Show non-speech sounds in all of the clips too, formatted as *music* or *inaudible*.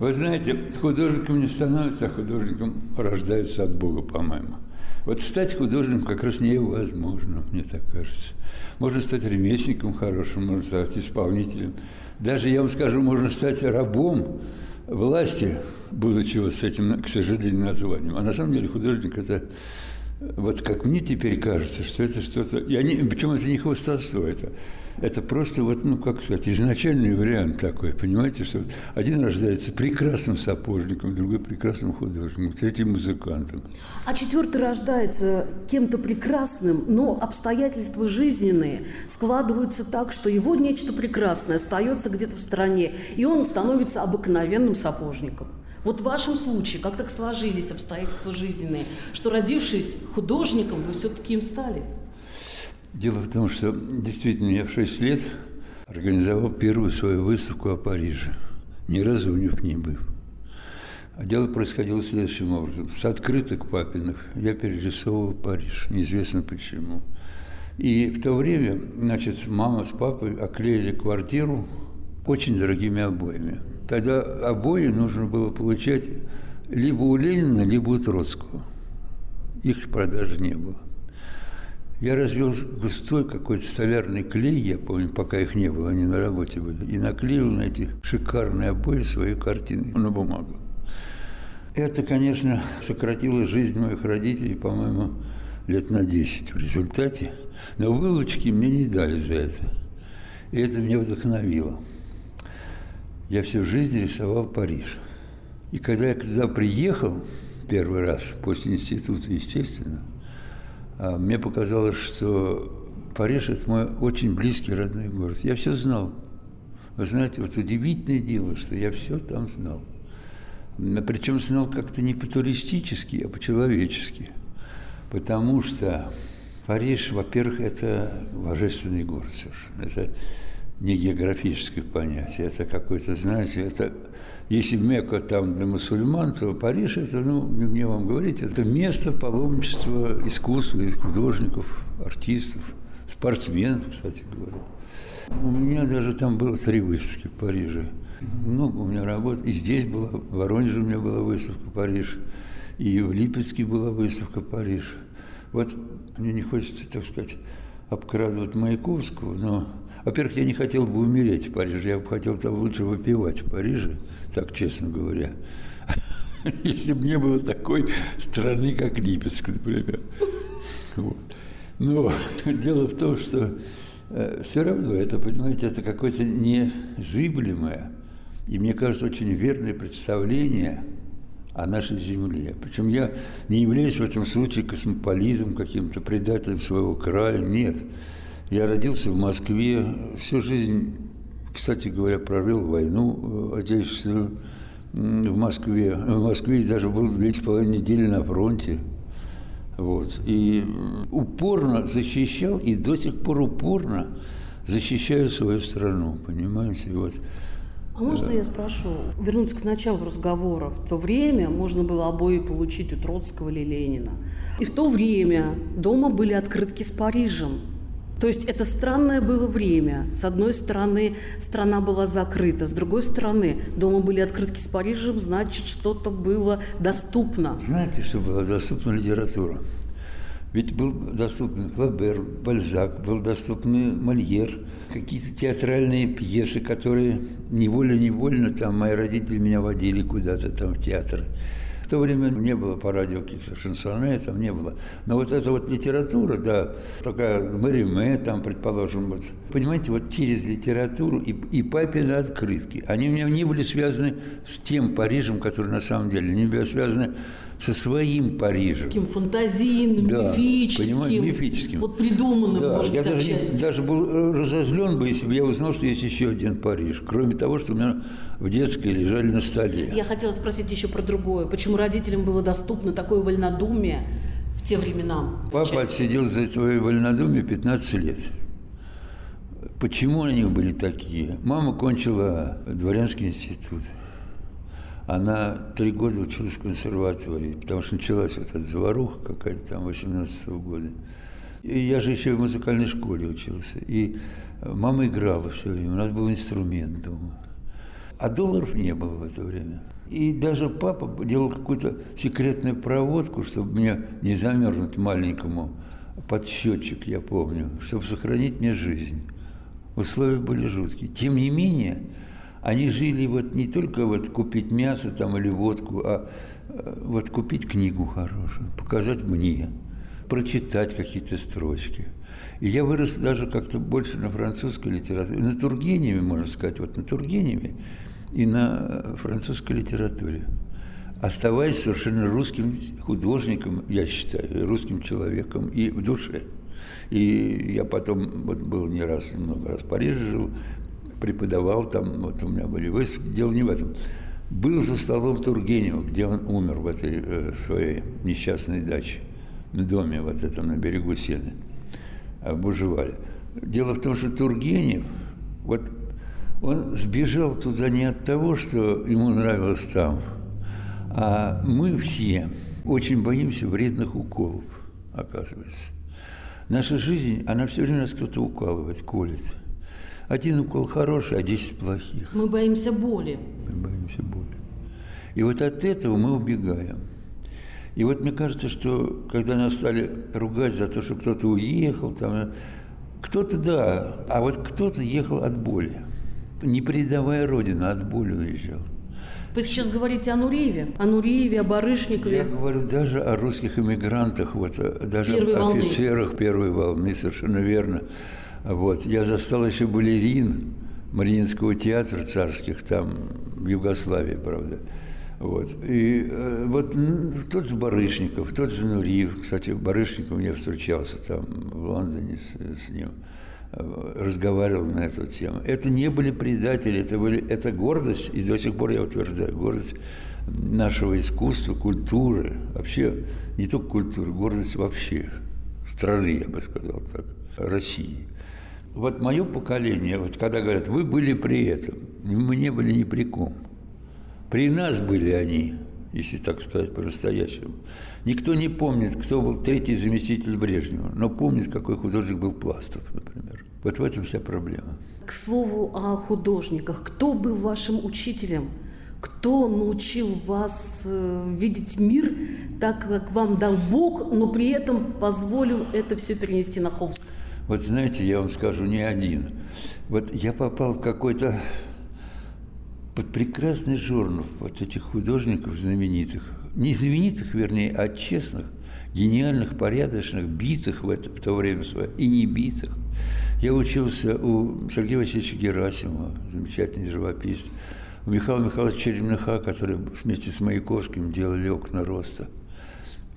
Вы знаете, художником не становится, а художником рождаются от Бога, по-моему. Вот стать художником как раз невозможно, мне так кажется. Можно стать ремесленником хорошим, можно стать исполнителем. Даже, я вам скажу, можно стать рабом власти, будучи вот с этим, к сожалению, названием. А на самом деле художник – это вот как мне теперь кажется, что это что-то... Я не, причем это не хвостовство, это, это просто, вот, ну, как сказать, изначальный вариант такой, понимаете, что один рождается прекрасным сапожником, другой прекрасным художником, третий музыкантом. А четвертый рождается кем-то прекрасным, но обстоятельства жизненные складываются так, что его нечто прекрасное остается где-то в стороне, и он становится обыкновенным сапожником. Вот в вашем случае, как так сложились обстоятельства жизненные, что родившись художником, вы все-таки им стали? Дело в том, что действительно я в 6 лет организовал первую свою выставку о Париже, ни разу у них не был. А дело происходило следующим образом. С открыток папиных я перерисовывал Париж, неизвестно почему. И в то время, значит, мама с папой оклеили квартиру очень дорогими обоями. Тогда обои нужно было получать либо у Ленина, либо у Троцкого. Их продажи не было. Я развел густой какой-то столярный клей, я помню, пока их не было, они на работе были, и наклеил на эти шикарные обои свои картины на бумагу. Это, конечно, сократило жизнь моих родителей, по-моему, лет на 10 в результате. Но вылучки мне не дали за это. И это меня вдохновило. Я всю жизнь рисовал Париж. И когда я туда приехал, первый раз, после института, естественно, а, мне показалось, что Париж – это мой очень близкий родной город. Я все знал. Вы знаете, вот удивительное дело, что я все там знал. Причем знал как-то не по-туристически, а по-человечески. Потому что Париж, во-первых, это божественный город совершенно. Это не географическое понятие, это какое-то, знаете, это, если Мекка там для мусульман, то Париж это, ну, не мне вам говорить, это место паломничества искусства, художников, артистов, спортсменов, кстати говоря. У меня даже там было три выставки в Париже. Много у меня работ. И здесь была, в Воронеже у меня была выставка Париж, и в Липецке была выставка Париж. Вот мне не хочется, так сказать, обкрадывать Маяковского, но во-первых, я не хотел бы умереть в Париже, я бы хотел там лучше выпивать в Париже, так честно говоря. *laughs* Если бы не было такой страны, как Липецк, например. Вот. Но *laughs* дело в том, что э, все равно это, понимаете, это какое-то незыблемое и, мне кажется, очень верное представление о нашей земле. Причем я не являюсь в этом случае космополизом, каким-то предателем своего края, нет. Я родился в Москве, всю жизнь, кстати говоря, провел войну э, отечественную в Москве. В Москве даже был две с половиной недели на фронте. Вот. И упорно защищал, и до сих пор упорно защищаю свою страну, понимаете? Вот. А можно я спрошу, вернуться к началу разговора. В то время можно было обои получить у Троцкого или Ленина. И в то время дома были открытки с Парижем. То есть это странное было время. С одной стороны, страна была закрыта, с другой стороны, дома были открытки с Парижем, значит, что-то было доступно. Знаете, что было доступна литература? Ведь был доступен Флабер, Бальзак, был доступен Мольер, какие-то театральные пьесы, которые невольно-невольно там мои родители меня водили куда-то там в театр то время не было по радио каких-то шансоне, там не было. Но вот эта вот литература, да, такая Мариме, там, предположим, вот, понимаете, вот через литературу и, и папины открытки, они у меня не были связаны с тем Парижем, который на самом деле, они были связаны со своим Парижем. Таким фантазийным, да, мифическим. мифическим. Вот придуманным, да, может я даже, даже был э, разозлен бы, если бы я узнал, что есть еще один Париж. Кроме того, что у меня в детской лежали на столе. Я хотела спросить еще про другое. Почему родителям было доступно такое вольнодумие в те времена? Папа отсидел за свое вольнодумие 15 лет. Почему они были такие? Мама кончила дворянский институт. Она три года училась в консерватории, потому что началась вот эта заваруха какая-то там 18 -го года. И я же еще в музыкальной школе учился. И мама играла все время, у нас был инструмент дома. А долларов не было в это время. И даже папа делал какую-то секретную проводку, чтобы мне не замерзнуть маленькому под счетчик, я помню, чтобы сохранить мне жизнь. Условия были жуткие. Тем не менее, они жили вот не только вот купить мясо там или водку, а э, вот купить книгу хорошую, показать мне, прочитать какие-то строчки. И я вырос даже как-то больше на французской литературе, на Тургеневе, можно сказать, вот на Тургеневе и на французской литературе оставаясь совершенно русским художником, я считаю, русским человеком и в душе. И я потом вот был не раз, много раз в Париже жил, преподавал там, вот у меня были выставки, дело не в этом. Был за столом Тургенева, где он умер в этой э, своей несчастной даче, в доме вот этом на берегу Сены, в Бужевале. Дело в том, что Тургенев, вот он сбежал туда не от того, что ему нравилось там, а мы все очень боимся вредных уколов, оказывается. Наша жизнь, она все время нас кто-то укалывает, колет. Один укол хороший, а десять плохих. Мы боимся боли. Мы боимся боли. И вот от этого мы убегаем. И вот мне кажется, что когда нас стали ругать за то, что кто-то уехал, там, кто-то да, а вот кто-то ехал от боли. Не предавая Родину, от боли уезжал. Вы сейчас говорите о Нуриеве, о Нуриеве, о Барышникове. Я говорю даже о русских иммигрантах, вот, э, даже первой о волны. офицерах первой волны, совершенно верно. Вот. Я застал еще балерин Мариинского театра царских, там, в Югославии, правда. Вот. И э, вот ну, тот же Барышников, тот же Нуриев, кстати, Барышников мне встречался там в Лондоне с, с ним разговаривал на эту тему. Это не были предатели, это, были, это гордость, и до сих пор я утверждаю, гордость нашего искусства, культуры, вообще не только культуры, гордость вообще страны, я бы сказал так, России. Вот мое поколение, вот когда говорят, вы были при этом, мы не были ни при ком. При нас были они, если так сказать по-настоящему. Никто не помнит, кто был третий заместитель Брежнева, но помнит, какой художник был Пластов, например. Вот в этом вся проблема. К слову о художниках. Кто был вашим учителем? Кто научил вас э, видеть мир так, как вам дал Бог, но при этом позволил это все перенести на холст? Вот знаете, я вам скажу, не один. Вот я попал в какой-то под прекрасный журнал вот этих художников знаменитых. Не знаменитых, вернее, а честных, гениальных, порядочных, битых в, это, в то время свое и не битых. Я учился у Сергея Васильевича Герасимова, замечательный живописец, у Михаила Михайловича Черемныха, который вместе с Маяковским делали окна роста.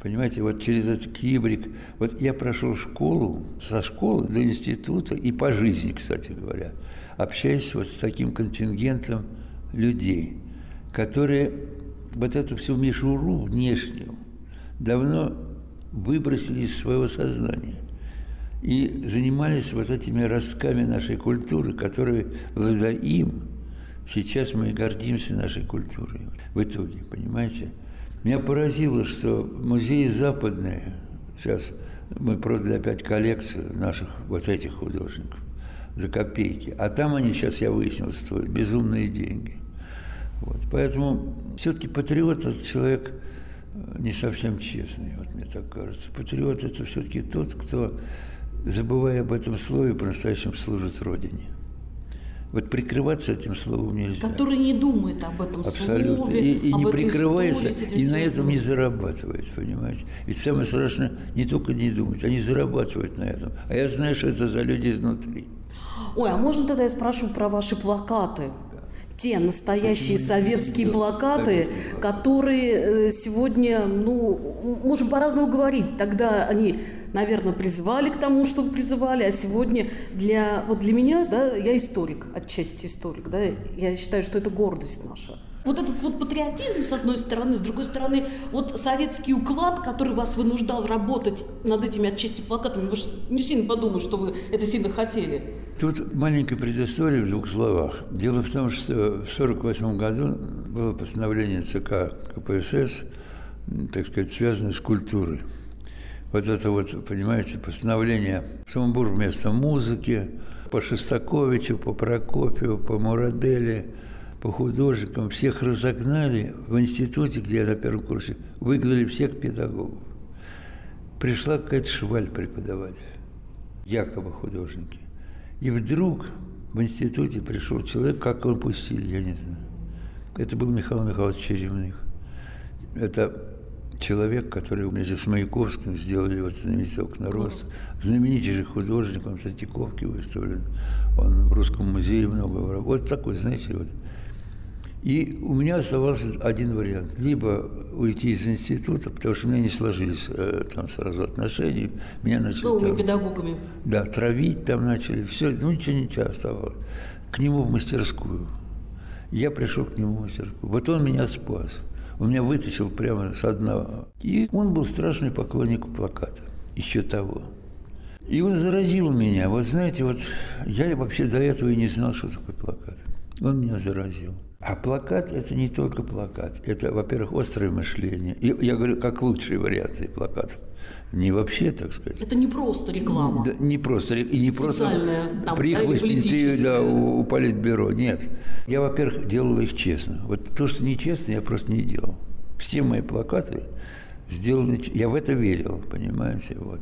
Понимаете, вот через этот кибрик, вот я прошел школу, со школы до института и по жизни, кстати говоря, общаясь вот с таким контингентом людей, которые вот эту всю мишуру внешнюю давно выбросили из своего сознания и занимались вот этими ростками нашей культуры, которые благодаря им сейчас мы гордимся нашей культурой. В итоге, понимаете? Меня поразило, что музеи западные, сейчас мы продали опять коллекцию наших вот этих художников за копейки, а там они сейчас, я выяснил, стоят безумные деньги. Вот. Поэтому все-таки патриот – это человек э, не совсем честный, вот мне так кажется. Патриот – это все-таки тот, кто, забывая об этом слове, по-настоящему служит Родине. Вот прикрываться этим словом нельзя. Который не думает об этом Абсолютно. слове, И, и об не прикрывается, истории, и на этом не зарабатывает, понимаете. Ведь самое страшное не только не думать, они зарабатывают на этом. А я знаю, что это за люди изнутри. Ой, а можно тогда я спрошу про ваши плакаты? те настоящие советские плакаты, которые э, сегодня, ну, можем по-разному говорить. Тогда они, наверное, призывали к тому, чтобы призывали, а сегодня для, вот для меня, да, я историк, отчасти историк, да, я считаю, что это гордость наша. Вот этот вот патриотизм, с одной стороны, с другой стороны, вот советский уклад, который вас вынуждал работать над этими отчасти плакатами, вы же не сильно подумали, что вы это сильно хотели. Тут маленькая предыстория в двух словах. Дело в том, что в 1948 году было постановление ЦК КПСС, так сказать, связанное с культурой. Вот это вот, понимаете, постановление Сумбур вместо музыки, по Шостаковичу, по Прокопьеву, по Мурадели – по художникам, всех разогнали в институте, где я на первом курсе, выгнали всех педагогов. Пришла какая-то шваль преподавать, якобы художники. И вдруг в институте пришел человек, как он пустили, я не знаю. Это был Михаил Михайлович Черемных. Это человек, который вместе с Маяковским сделали вот знаменитый окна роста. Знаменитейший художник, он в Третьяковке выставлен, он в Русском музее много Вот такой, знаете, вот. И у меня оставался один вариант. Либо уйти из института, потому что у меня не сложились э, там сразу отношения. Меня начали... С новыми там, педагогами. Да, травить там начали. Все, ну ничего, ничего оставалось. К нему в мастерскую. Я пришел к нему в мастерскую. Вот он меня спас. Он меня вытащил прямо с одного. И он был страшный поклонник плаката. Еще того. И он заразил меня. Вот знаете, вот я вообще до этого и не знал, что такое плакат. Он меня заразил. А плакат – это не только плакат. Это, во-первых, острое мышление. И я говорю, как лучшие вариации плакатов. Не вообще, так сказать. Это не просто реклама. Да, не просто, и не просто прихвостники да, у, у политбюро. Нет. Я, во-первых, делал их честно. Вот то, что нечестно, я просто не делал. Все мои плакаты сделаны... Я в это верил, понимаете, вот.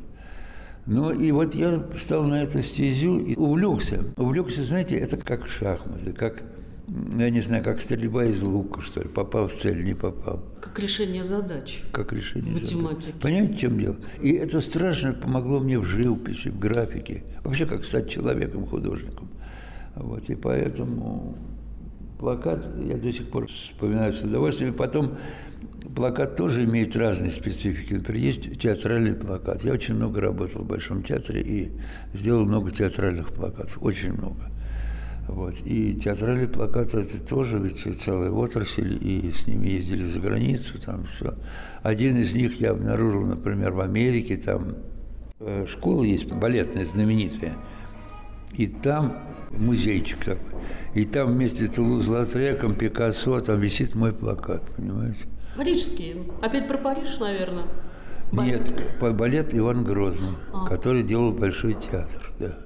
Ну и вот я стал на эту стезю и увлекся. Увлекся, знаете, это как шахматы, как я не знаю, как стрельба из лука, что ли, попал в цель, не попал. Как решение задач. Как решение Математики. задач. Понимаете, в чем дело? И это страшно помогло мне в живописи, в графике. Вообще, как стать человеком, художником. Вот, и поэтому плакат я до сих пор вспоминаю с удовольствием. И потом плакат тоже имеет разные специфики. Например, есть театральный плакат. Я очень много работал в Большом театре и сделал много театральных плакатов, очень много. Вот. И театральные плакаты это тоже ведь целая отрасль, и с ними ездили за границу, там все. Один из них я обнаружил, например, в Америке, там э, школа есть балетная, знаменитая, и там музейчик такой, и там вместе с Тулуз-Латреком, Пикассо, там висит мой плакат, понимаете? Парижский. Опять про Париж, наверное. Балет. Нет, балет Иван Грозный, а. который делал Большой театр, да.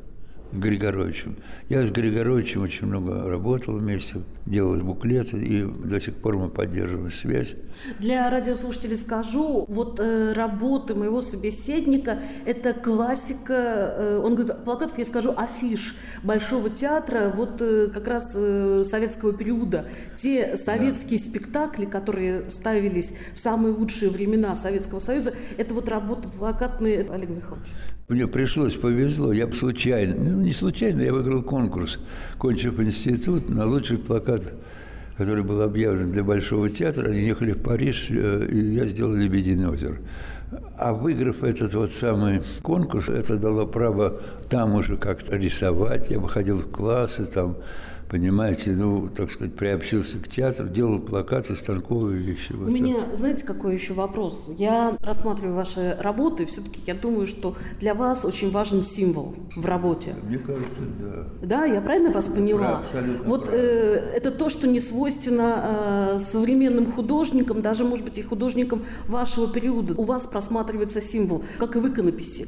Григоровичем. Я с Григоровичем очень много работал вместе, делал буклеты, и до сих пор мы поддерживаем связь. Для радиослушателей скажу, вот э, работы моего собеседника – это классика, э, он говорит, плакатов, я скажу, афиш Большого театра, вот э, как раз э, советского периода. Те советские да. спектакли, которые ставились в самые лучшие времена Советского Союза, это вот работы плакатные Олег Михайлович. Мне пришлось, повезло, я бы случайно, ну не случайно, я выиграл конкурс, кончив институт, на лучший плакат, который был объявлен для Большого театра. Они ехали в Париж, э, и я сделал «Лебединое озеро». А выиграв этот вот самый конкурс, это дало право там уже как-то рисовать. Я выходил в классы, там понимаете, ну, так сказать, приобщился к театру, делал плакаты, станковые вещи. У меня, знаете, какой еще вопрос? Я рассматриваю ваши работы, все-таки я думаю, что для вас очень важен символ в работе. Мне кажется, да. Да, я правильно вас поняла? Да, вот э, это то, что не свойственно э, современным художникам, даже, может быть, и художникам вашего периода. У вас просматривается символ, как и в иконописи.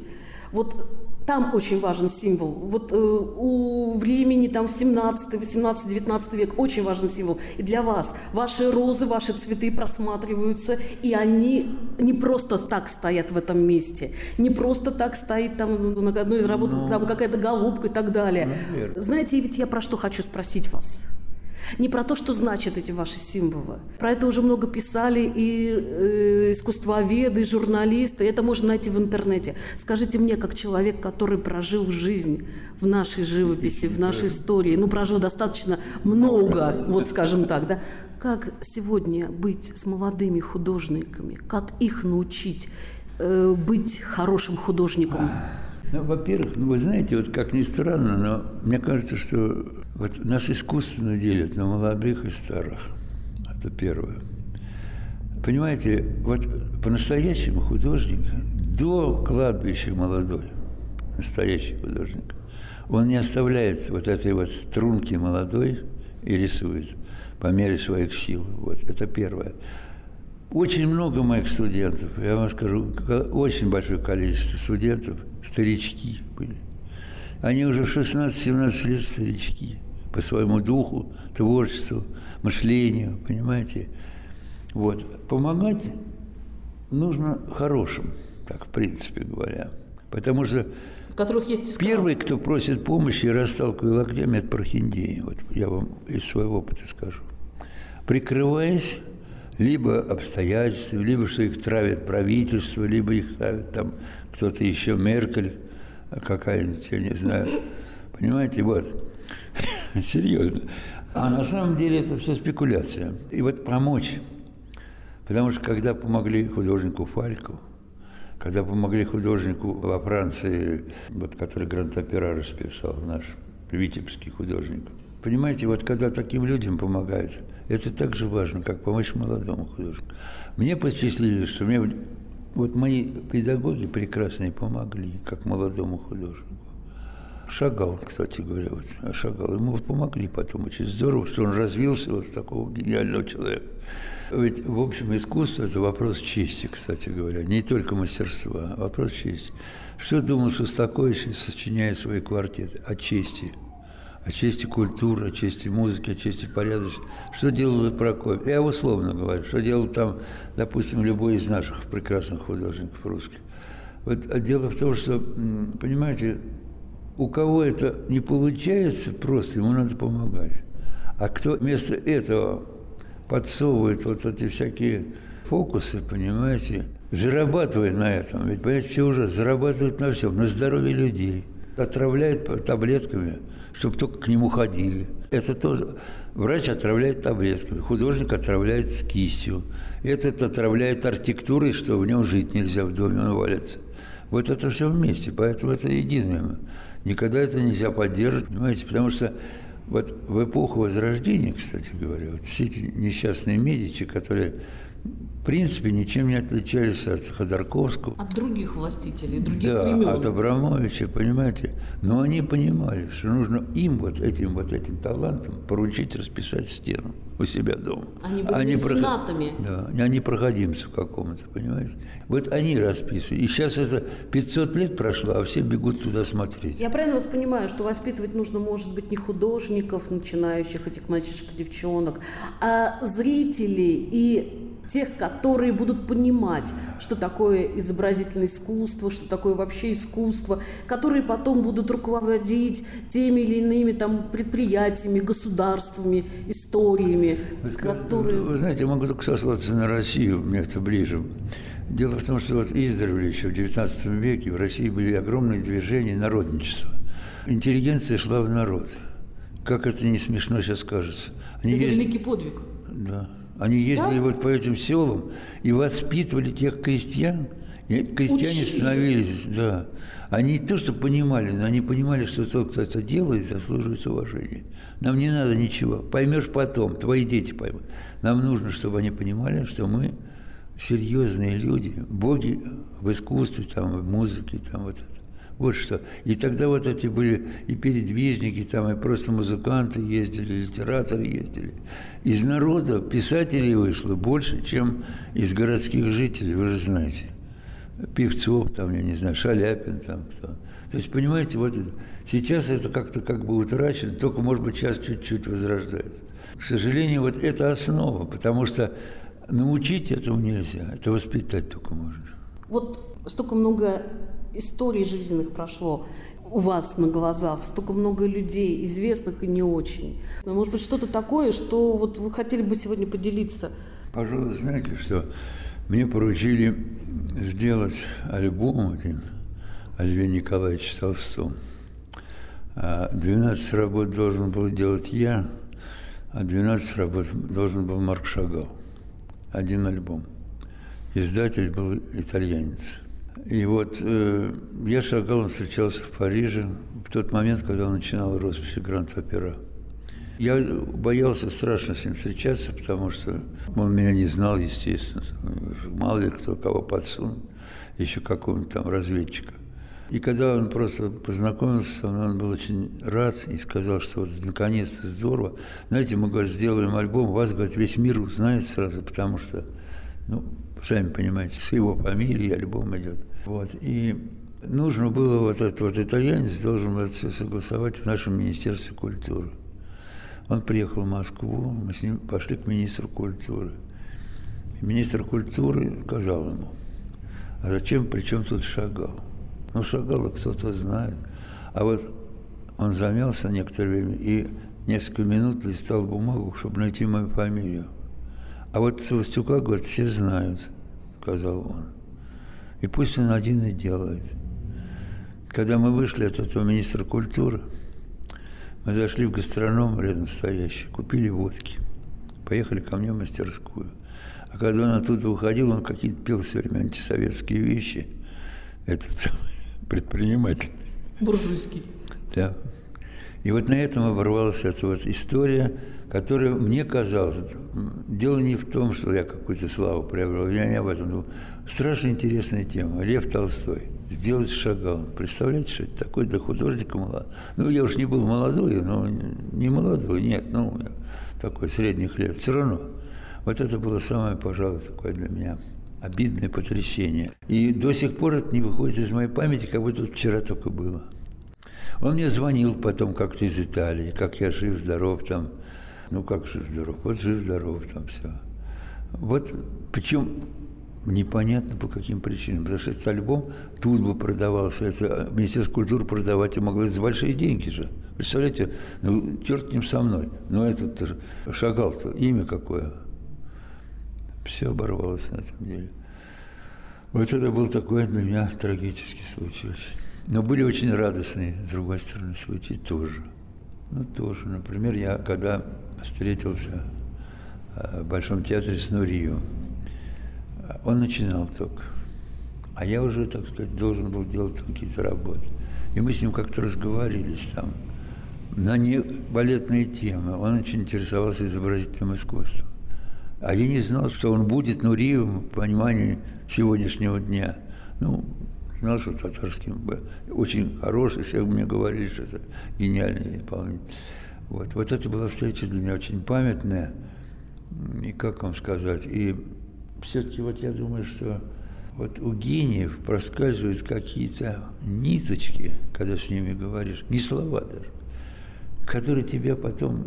Вот там очень важен символ. Вот э, у времени там 17, 18, 19 век очень важен символ. И для вас ваши розы, ваши цветы просматриваются, и они не просто так стоят в этом месте, не просто так стоит там на одной из работ Но... Ну. там какая-то голубка и так далее. Наверное. Знаете, ведь я про что хочу спросить вас? Не про то, что значат эти ваши символы. Про это уже много писали и э, искусствоведы, и журналисты. Это можно найти в интернете. Скажите мне, как человек, который прожил жизнь в нашей живописи, в нашей истории, ну, прожил достаточно много, вот скажем так, да, как сегодня быть с молодыми художниками, как их научить э, быть хорошим художником? Ну, во-первых, ну, вы знаете, вот как ни странно, но мне кажется, что вот нас искусственно делят на молодых и старых. Это первое. Понимаете, вот по-настоящему художник до кладбища молодой, настоящий художник, он не оставляет вот этой вот струнки молодой и рисует по мере своих сил. Вот это первое. Очень много моих студентов, я вам скажу, очень большое количество студентов, старички были. Они уже в 16-17 лет старички. по своему духу, творчеству, мышлению, понимаете? Вот. Помогать нужно хорошим, так, в принципе говоря. Потому что в которых есть искра. первый, кто просит помощи и расталкивает локтями, это прохиндеи. Вот я вам из своего опыта скажу. Прикрываясь либо обстоятельствами, либо что их травит правительство, либо их травит там кто-то еще, Меркель какая-нибудь, я не знаю. Понимаете, вот. *laughs* Серьезно. А на самом деле это все спекуляция. И вот помочь. Потому что когда помогли художнику Фальку, когда помогли художнику во Франции, вот, который Гранд-Опера расписал, наш витебский художник. Понимаете, вот когда таким людям помогают, это так же важно, как помочь молодому художнику. Мне посчастливилось, что мне вот мои педагоги прекрасные помогли, как молодому художнику. Шагал, кстати говоря, вот, Шагал. Ему помогли потом очень здорово, что он развился вот такого гениального человека. Ведь, в общем, искусство – это вопрос чести, кстати говоря, не только мастерства, а вопрос чести. Что думал Шостакович, сочиняя свои квартеты? О чести – о чести культуры, о чести музыки, о чести порядочности. Что делал Прокофьев? Я условно говорю, что делал там, допустим, любой из наших прекрасных художников русских. Вот а дело в том, что, понимаете, у кого это не получается просто, ему надо помогать. А кто вместо этого подсовывает вот эти всякие фокусы, понимаете, зарабатывает на этом. Ведь, понимаете, все уже зарабатывает на всем, на здоровье людей. Отравляет таблетками – чтобы только к нему ходили. Это тоже врач отравляет таблетками, художник отравляет с кистью. Этот отравляет архитектурой, что в нем жить нельзя, в доме он валится. Вот это все вместе, поэтому это единое. Никогда это нельзя поддерживать, понимаете, потому что вот в эпоху Возрождения, кстати говоря, вот все эти несчастные медичи, которые в принципе, ничем не отличались от Ходорковского. От других властителей, других да, времен. от Абрамовича, понимаете. Но они понимали, что нужно им вот этим вот этим талантом поручить расписать стену у себя дома. Они были они меценатами. Проход... Да, они проходимцу какому-то, понимаете. Вот они расписывают. И сейчас это 500 лет прошло, а все бегут туда смотреть. Я правильно вас понимаю, что воспитывать нужно, может быть, не художников, начинающих, этих мальчишек, девчонок, а зрителей и тех, которые будут понимать, что такое изобразительное искусство, что такое вообще искусство, которые потом будут руководить теми или иными там предприятиями, государствами, историями, вы, которые... Вы знаете, я могу только сослаться на Россию, мне это ближе. Дело в том, что вот издревле еще в XIX веке в России были огромные движения народничества. Интеллигенция шла в народ. Как это не смешно сейчас кажется. Они это есть... великий подвиг. Да. Они ездили да? вот по этим селам и воспитывали тех крестьян. И крестьяне Учили. становились, да. Они не то, что понимали, но они понимали, что тот, кто это делает, заслуживает уважения. Нам не надо ничего. Поймешь потом, твои дети поймут. Нам нужно, чтобы они понимали, что мы серьезные люди, боги в искусстве, там, в музыке, там вот это. Вот что. И тогда вот эти были и передвижники, там, и просто музыканты ездили, литераторы ездили. Из народа писателей вышло больше, чем из городских жителей, вы же знаете. Певцов, там, я не знаю, Шаляпин, там кто. То есть, понимаете, вот это, сейчас это как-то как бы утрачено, только, может быть, сейчас чуть-чуть возрождается. К сожалению, вот это основа, потому что научить этому нельзя, это воспитать только можно. Вот столько много историй жизненных прошло у вас на глазах, столько много людей, известных и не очень. Но, может быть, что-то такое, что вот вы хотели бы сегодня поделиться? Пожалуй, знаете, что мне поручили сделать альбом один о Льве Николаевиче Толстом. 12 а работ должен был делать я, а 12 работ должен был Марк Шагал. Один альбом. Издатель был итальянец. И вот э, я с Шагалом встречался в Париже в тот момент, когда он начинал роспись Гранд-Опера. Я боялся страшно с ним встречаться, потому что он меня не знал, естественно. Мало ли кто кого подсунул, еще какого-нибудь там разведчика. И когда он просто познакомился со мной, он был очень рад и сказал, что вот наконец-то здорово. Знаете, мы, говорит, сделаем альбом, вас, говорит, весь мир узнает сразу, потому что, ну, сами понимаете, с его фамилией альбом идет. Вот. И нужно было вот этот вот итальянец должен это все согласовать в нашем Министерстве культуры. Он приехал в Москву, мы с ним пошли к министру культуры. Министр культуры сказал ему, а зачем, при чем тут Шагал? Ну, Шагала кто-то знает. А вот он замялся некоторое время и несколько минут листал бумагу, чтобы найти мою фамилию. А вот Савостюка, говорит, все знают, сказал он. И пусть он один и делает. Когда мы вышли от этого министра культуры, мы зашли в гастроном рядом стоящий, купили водки, поехали ко мне в мастерскую. А когда он оттуда уходил, он какие-то пел все время антисоветские вещи. Этот самый *laughs* предприниматель. Буржуйский. Да. И вот на этом оборвалась эта вот история, которая мне казалась, дело не в том, что я какую-то славу приобрел, я не об этом думал. Страшно интересная тема. Лев Толстой. Сделать шагал. Представляете, что это такое для художника молодой? Ну, я уж не был молодой, но не молодой, нет, ну, такой средних лет. Все равно. Вот это было самое, пожалуй, такое для меня обидное потрясение. И до сих пор это не выходит из моей памяти, как будто вчера только было. Он мне звонил потом как-то из Италии, как я жив-здоров там. Ну, как жив-здоров? Вот жив-здоров там все. Вот, причем непонятно по каким причинам. Потому что этот альбом тут бы продавался, это Министерство культуры продавать и могло за большие деньги же. Представляете, ну, черт ним со мной. Но этот шагал-то, имя какое. Все оборвалось на этом деле. Вот это был такой для меня трагический случай. Но были очень радостные, с другой стороны, случаи тоже. Ну, тоже. Например, я когда встретился э, в Большом театре с Нурио, он начинал только. А я уже, так сказать, должен был делать там какие-то работы. И мы с ним как-то разговаривались там на не балетные темы. Он очень интересовался изобразительным искусством. А я не знал, что он будет Нуриевым в понимании сегодняшнего дня. Ну, знал, что татарский был очень хороший, все мне говорили, что это гениальный исполнитель. Вот. вот это была встреча для меня очень памятная. И как вам сказать, и все-таки вот я думаю, что вот у гениев проскальзывают какие-то ниточки, когда с ними говоришь, не слова даже, которые тебя потом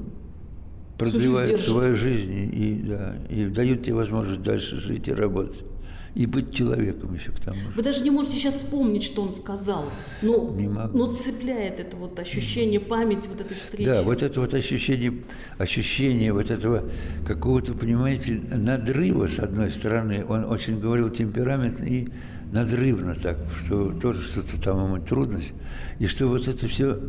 продлевают твою жизнь и, да, и дают тебе возможность дальше жить и работать и быть человеком еще к тому же. Вы даже не можете сейчас вспомнить, что он сказал. Но, не могу. но цепляет это вот ощущение памяти вот этой встречи. Да, вот это вот ощущение, ощущение вот этого какого-то, понимаете, надрыва, с одной стороны. Он очень говорил темпераментно и надрывно так, что тоже что-то там ему трудность. И что вот это все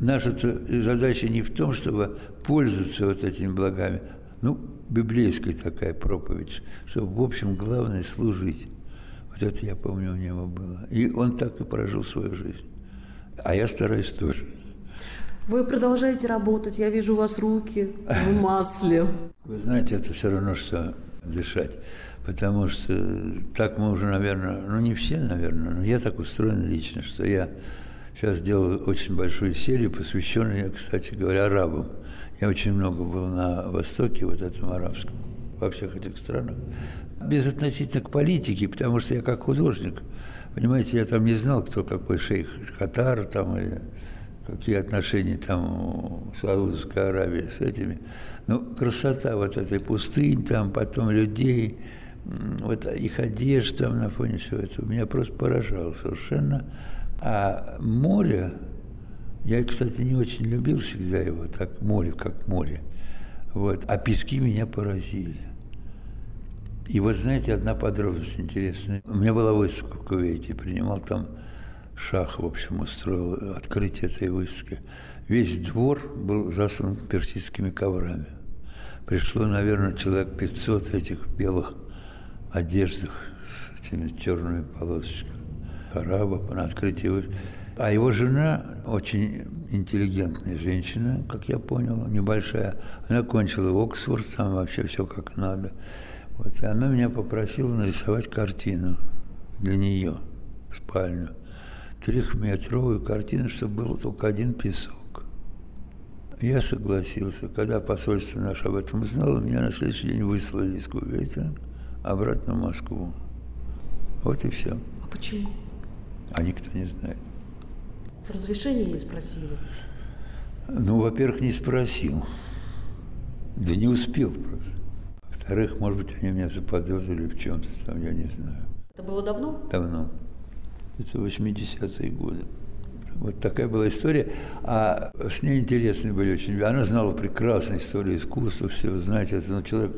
наша задача не в том, чтобы пользоваться вот этими благами, ну, библейская такая проповедь, что, в общем, главное – служить. Вот это, я помню, у него было. И он так и прожил свою жизнь. А я стараюсь тоже. Вы продолжаете работать, я вижу у вас руки в масле. Вы знаете, это все равно, что дышать. Потому что так мы уже, наверное, ну не все, наверное, но я так устроен лично, что я сейчас делаю очень большую серию, посвященную, кстати говоря, арабам. Я очень много был на Востоке, вот этом арабском, во всех этих странах. Без относительно к политике, потому что я как художник, понимаете, я там не знал, кто такой шейх Катар, там, или какие отношения там в Саудовской Аравии с этими. Но красота вот этой пустынь, там потом людей, вот их одежда там на фоне всего этого меня просто поражало совершенно. А море, я, кстати, не очень любил всегда его, так море, как море. Вот. А пески меня поразили. И вот, знаете, одна подробность интересная. У меня была выставка в Кувейте, принимал там Шах, в общем, устроил открытие этой выставки. Весь двор был заслан персидскими коврами. Пришло, наверное, человек 500 этих белых одеждах с этими черными полосочками. Арабов на открытии выставки. А его жена, очень интеллигентная женщина, как я понял, небольшая, она кончила Оксфорд, там вообще все как надо. Вот, и она меня попросила нарисовать картину для нее, в спальню. Трехметровую картину, чтобы был только один песок. Я согласился. Когда посольство наше об этом знало, меня на следующий день выслали из Кувейта обратно в Москву. Вот и все. А почему? А никто не знает. Разрешения не спросили? Ну, во-первых, не спросил. Да не успел просто. Во-вторых, может быть, они меня заподозрили в чем-то там, я не знаю. Это было давно? Давно. Это 80-е годы. Вот такая была история. А с ней интересные были очень. Она знала прекрасно историю искусства, все. Знаете, это ну, человек,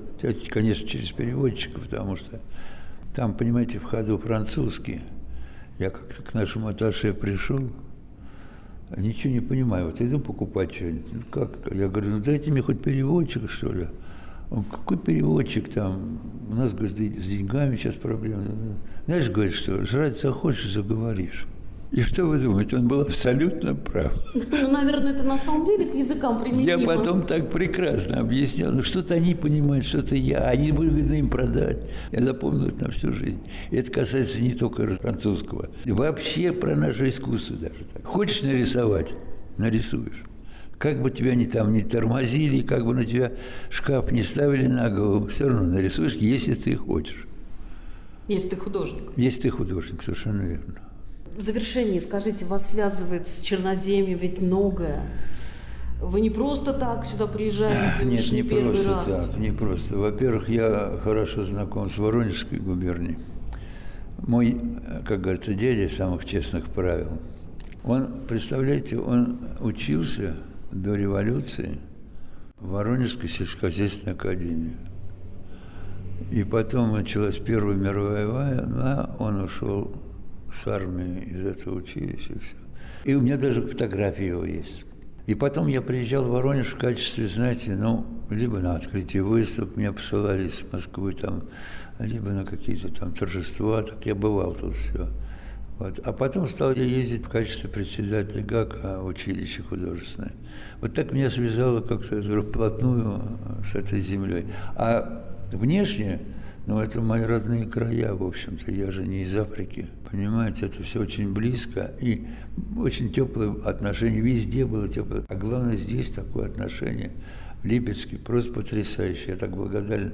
конечно, через переводчика, потому что там, понимаете, в ходу французский. Я как-то к нашему аташе пришел, ничего не понимаю. Вот иду покупать что-нибудь. Ну, как? Я говорю, ну дайте мне хоть переводчика, что ли. Он, какой переводчик там? У нас, говорит, с деньгами сейчас проблемы. Знаешь, говорит, что жрать захочешь, заговоришь. И что вы думаете, он был абсолютно прав. Ну, наверное, это на самом деле к языкам применимо. Я потом так прекрасно объяснял. Ну, что-то они понимают, что-то я. Они выгодно им продать. Я запомнил это на всю жизнь. И это касается не только французского. Вообще про наше искусство даже так. Хочешь нарисовать? Нарисуешь. Как бы тебя ни там не тормозили, как бы на тебя шкаф не ставили на голову, все равно нарисуешь, если ты хочешь. Если ты художник. Если ты художник, совершенно верно. В завершении скажите, вас связывает с Черноземьем ведь многое. Вы не просто так сюда приезжаете? Нет, не, не просто раз. так, не просто. Во-первых, я хорошо знаком с Воронежской губернией. Мой, как говорится, дядя самых честных правил. Он, представляете, он учился до революции в Воронежской сельскохозяйственной академии. И потом началась Первая мировая война, он ушел с армии из этого училища. Все. И у меня даже фотографии его есть. И потом я приезжал в Воронеж в качестве, знаете, ну, либо на открытие выставок меня посылали из Москвы там, либо на какие-то там торжества, так я бывал тут все. Вот. А потом стал я ездить в качестве председателя ГАКа в училище художественное. Вот так меня связало как-то вплотную с этой землей. А внешне но это мои родные края, в общем-то. Я же не из Африки. Понимаете, это все очень близко. И очень теплые отношения. Везде было теплое. А главное, здесь такое отношение. Липецкий просто потрясающий. Я так благодарен